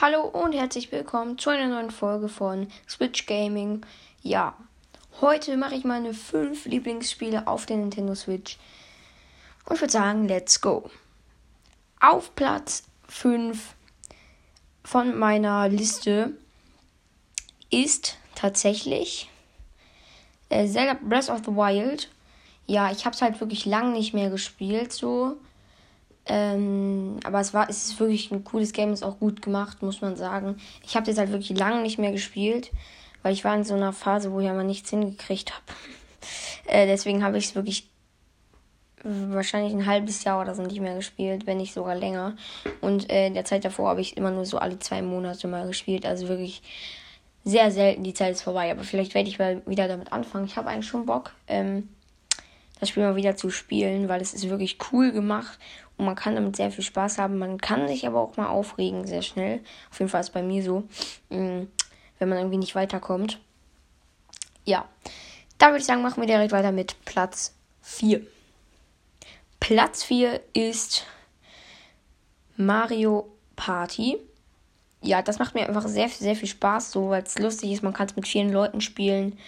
Hallo und herzlich willkommen zu einer neuen Folge von Switch Gaming. Ja, heute mache ich meine fünf Lieblingsspiele auf der Nintendo Switch. Und ich würde sagen, let's go. Auf Platz 5 von meiner Liste ist tatsächlich äh, Zelda Breath of the Wild. Ja, ich habe es halt wirklich lange nicht mehr gespielt, so. Ähm, aber es war, es ist wirklich ein cooles Game, ist auch gut gemacht, muss man sagen. Ich habe das halt wirklich lange nicht mehr gespielt, weil ich war in so einer Phase, wo ich aber nichts hingekriegt habe. äh, deswegen habe ich es wirklich wahrscheinlich ein halbes Jahr oder so nicht mehr gespielt, wenn nicht sogar länger. Und äh, in der Zeit davor habe ich immer nur so alle zwei Monate mal gespielt. Also wirklich sehr selten. Die Zeit ist vorbei. Aber vielleicht werde ich mal wieder damit anfangen. Ich habe eigentlich schon Bock, ähm, das Spiel mal wieder zu spielen, weil es ist wirklich cool gemacht und man kann damit sehr viel Spaß haben. Man kann sich aber auch mal aufregen, sehr schnell. Auf jeden Fall ist es bei mir so, mm, wenn man irgendwie nicht weiterkommt. Ja, da würde ich sagen, machen wir direkt weiter mit Platz 4. Platz 4 ist Mario Party. Ja, das macht mir einfach sehr, sehr viel Spaß, so weil es lustig ist. Man kann es mit vielen Leuten spielen.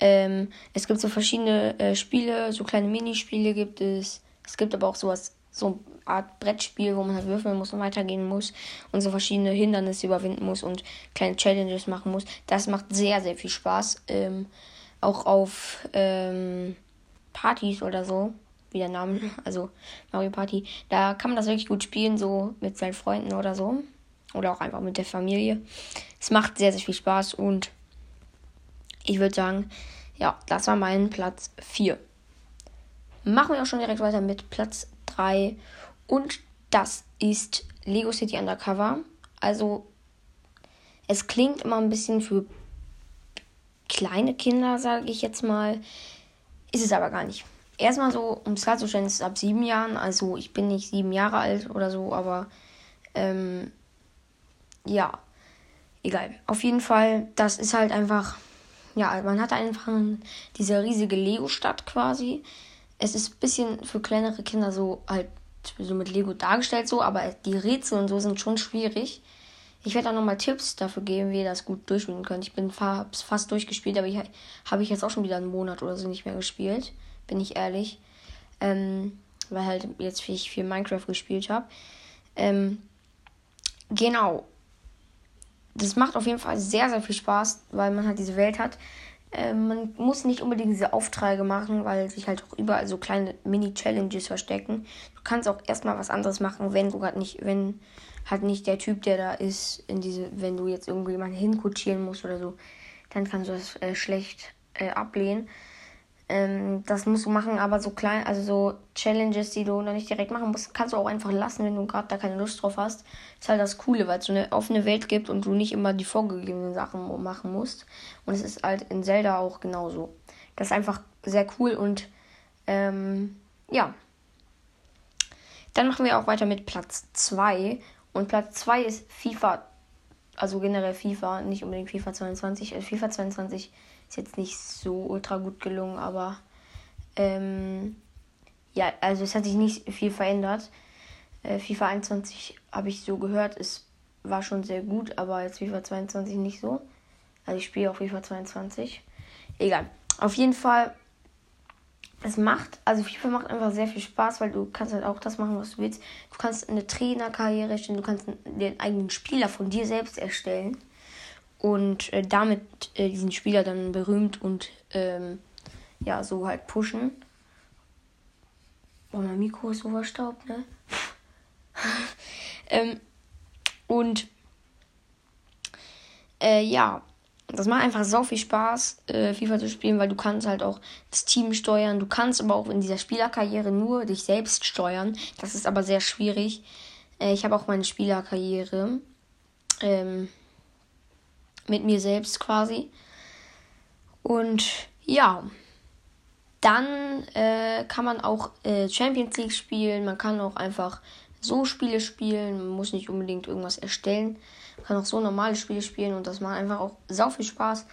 Ähm, es gibt so verschiedene äh, Spiele, so kleine Minispiele gibt es. Es gibt aber auch sowas so eine Art Brettspiel, wo man halt würfeln muss und weitergehen muss und so verschiedene Hindernisse überwinden muss und kleine Challenges machen muss. Das macht sehr, sehr viel Spaß. Ähm, auch auf ähm, Partys oder so, wie der Name, also Mario Party, da kann man das wirklich gut spielen, so mit seinen Freunden oder so. Oder auch einfach mit der Familie. Es macht sehr, sehr viel Spaß und ich würde sagen, ja, das war mein Platz 4. Machen wir auch schon direkt weiter mit Platz 3. Und das ist Lego City Undercover. Also, es klingt immer ein bisschen für kleine Kinder, sage ich jetzt mal. Ist es aber gar nicht. Erstmal so, um es klarzustellen, ist es ab sieben Jahren. Also, ich bin nicht sieben Jahre alt oder so, aber ähm, ja, egal. Auf jeden Fall, das ist halt einfach, ja, man hat einfach diese riesige Lego-Stadt quasi es ist ein bisschen für kleinere Kinder so halt so mit Lego dargestellt so, aber die Rätsel und so sind schon schwierig. Ich werde auch nochmal Tipps dafür geben, wie ihr das gut durchspielen könnt. Ich bin fast durchgespielt, aber ich habe ich jetzt auch schon wieder einen Monat oder so nicht mehr gespielt, bin ich ehrlich. Ähm, weil halt jetzt ich viel Minecraft gespielt habe. Ähm, genau. Das macht auf jeden Fall sehr, sehr viel Spaß, weil man halt diese Welt hat. Ähm, man muss nicht unbedingt diese Aufträge machen, weil sich halt auch überall so kleine Mini-Challenges verstecken. Du kannst auch erstmal was anderes machen, wenn du gerade nicht, wenn halt nicht der Typ, der da ist, in diese, wenn du jetzt irgendwie jemanden hinkutschieren musst oder so, dann kannst du das äh, schlecht äh, ablehnen. Ähm, das musst du machen, aber so klein, also so Challenges, die du noch nicht direkt machen musst, kannst du auch einfach lassen, wenn du gerade da keine Lust drauf hast. Das ist halt das Coole, weil es so eine offene Welt gibt und du nicht immer die vorgegebenen Sachen machen musst. Und es ist halt in Zelda auch genauso. Das ist einfach sehr cool und ähm, ja. Dann machen wir auch weiter mit Platz 2. Und Platz 2 ist FIFA, also generell FIFA, nicht unbedingt FIFA 22. Also FIFA 22 ist jetzt nicht so ultra gut gelungen, aber ähm, ja, also es hat sich nicht viel verändert. Äh, FIFA 21 habe ich so gehört, es war schon sehr gut, aber jetzt FIFA 22 nicht so. Also ich spiele auch FIFA 22. Egal. Auf jeden Fall, es macht, also FIFA macht einfach sehr viel Spaß, weil du kannst halt auch das machen, was du willst. Du kannst eine Trainerkarriere stellen, du kannst den eigenen Spieler von dir selbst erstellen und äh, damit äh, diesen Spieler dann berühmt und ähm, ja, so halt pushen. Oh, mein Mikro ist so verstaubt, ne? ähm, und äh, ja, das macht einfach so viel Spaß, äh, FIFA zu spielen, weil du kannst halt auch das Team steuern. Du kannst aber auch in dieser Spielerkarriere nur dich selbst steuern. Das ist aber sehr schwierig. Äh, ich habe auch meine Spielerkarriere. Ähm, mit mir selbst quasi. Und ja, dann äh, kann man auch äh, Champions League spielen. Man kann auch einfach so Spiele spielen. Man muss nicht unbedingt irgendwas erstellen. Kann auch so normale Spiele spielen und das macht einfach auch sau viel Spaß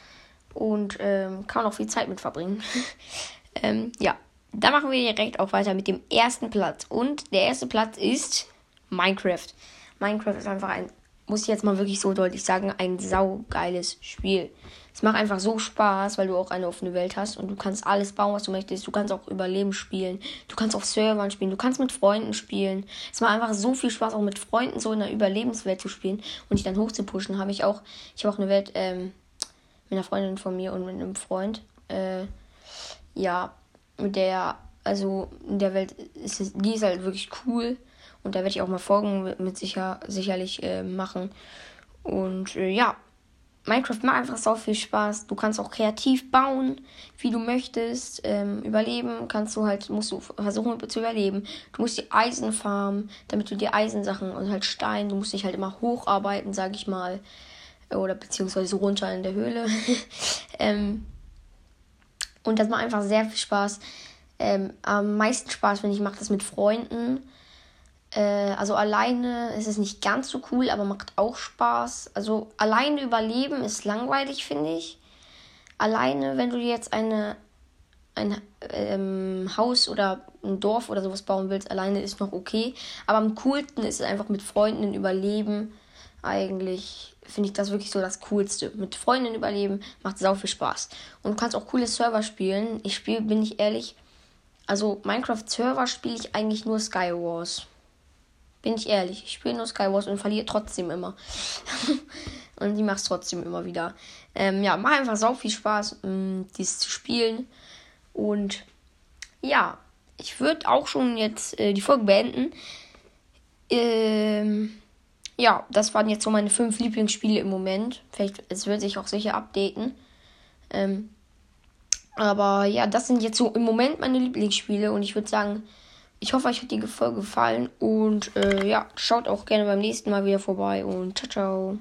und ähm, kann auch viel Zeit mit verbringen. ähm, ja, dann machen wir direkt auch weiter mit dem ersten Platz. Und der erste Platz ist Minecraft. Minecraft ist einfach ein muss ich jetzt mal wirklich so deutlich sagen, ein saugeiles Spiel. Es macht einfach so Spaß, weil du auch eine offene Welt hast und du kannst alles bauen, was du möchtest. Du kannst auch Überleben spielen. Du kannst auf Servern spielen. Du kannst mit Freunden spielen. Es macht einfach so viel Spaß, auch mit Freunden so in einer Überlebenswelt zu spielen und dich dann hochzupushen. Habe ich auch. Ich habe auch eine Welt ähm, mit einer Freundin von mir und mit einem Freund. Äh, ja, mit der, also in der Welt ist es, die ist halt wirklich cool. Und da werde ich auch mal Folgen mit sicher, sicherlich äh, machen. Und äh, ja, Minecraft macht einfach so viel Spaß. Du kannst auch kreativ bauen, wie du möchtest. Ähm, überleben kannst du halt, musst du versuchen zu überleben. Du musst die Eisen farmen, damit du die Eisensachen und halt Stein, du musst dich halt immer hocharbeiten, sag ich mal. Oder beziehungsweise runter in der Höhle. ähm, und das macht einfach sehr viel Spaß. Ähm, am meisten Spaß, wenn ich mache das mit Freunden. Äh, also alleine ist es nicht ganz so cool, aber macht auch Spaß. Also alleine überleben ist langweilig, finde ich. Alleine, wenn du jetzt eine ein ähm, Haus oder ein Dorf oder sowas bauen willst, alleine ist noch okay. Aber am coolsten ist es einfach mit Freunden überleben. Eigentlich finde ich das wirklich so das Coolste. Mit Freunden überleben macht sau viel Spaß. Und du kannst auch coole Server spielen. Ich spiele, bin ich ehrlich, also Minecraft Server spiele ich eigentlich nur Skywars. Bin ich ehrlich. Ich spiele nur Skywars und verliere trotzdem immer. und die macht es trotzdem immer wieder. Ähm, ja, macht einfach sau viel Spaß, ähm, dies zu spielen. Und ja, ich würde auch schon jetzt äh, die Folge beenden. Ähm, ja, das waren jetzt so meine fünf Lieblingsspiele im Moment. Vielleicht, es wird sich auch sicher updaten. Ähm, aber ja, das sind jetzt so im Moment meine Lieblingsspiele und ich würde sagen, ich hoffe, euch hat die Folge gefallen und äh, ja, schaut auch gerne beim nächsten Mal wieder vorbei und ciao, ciao.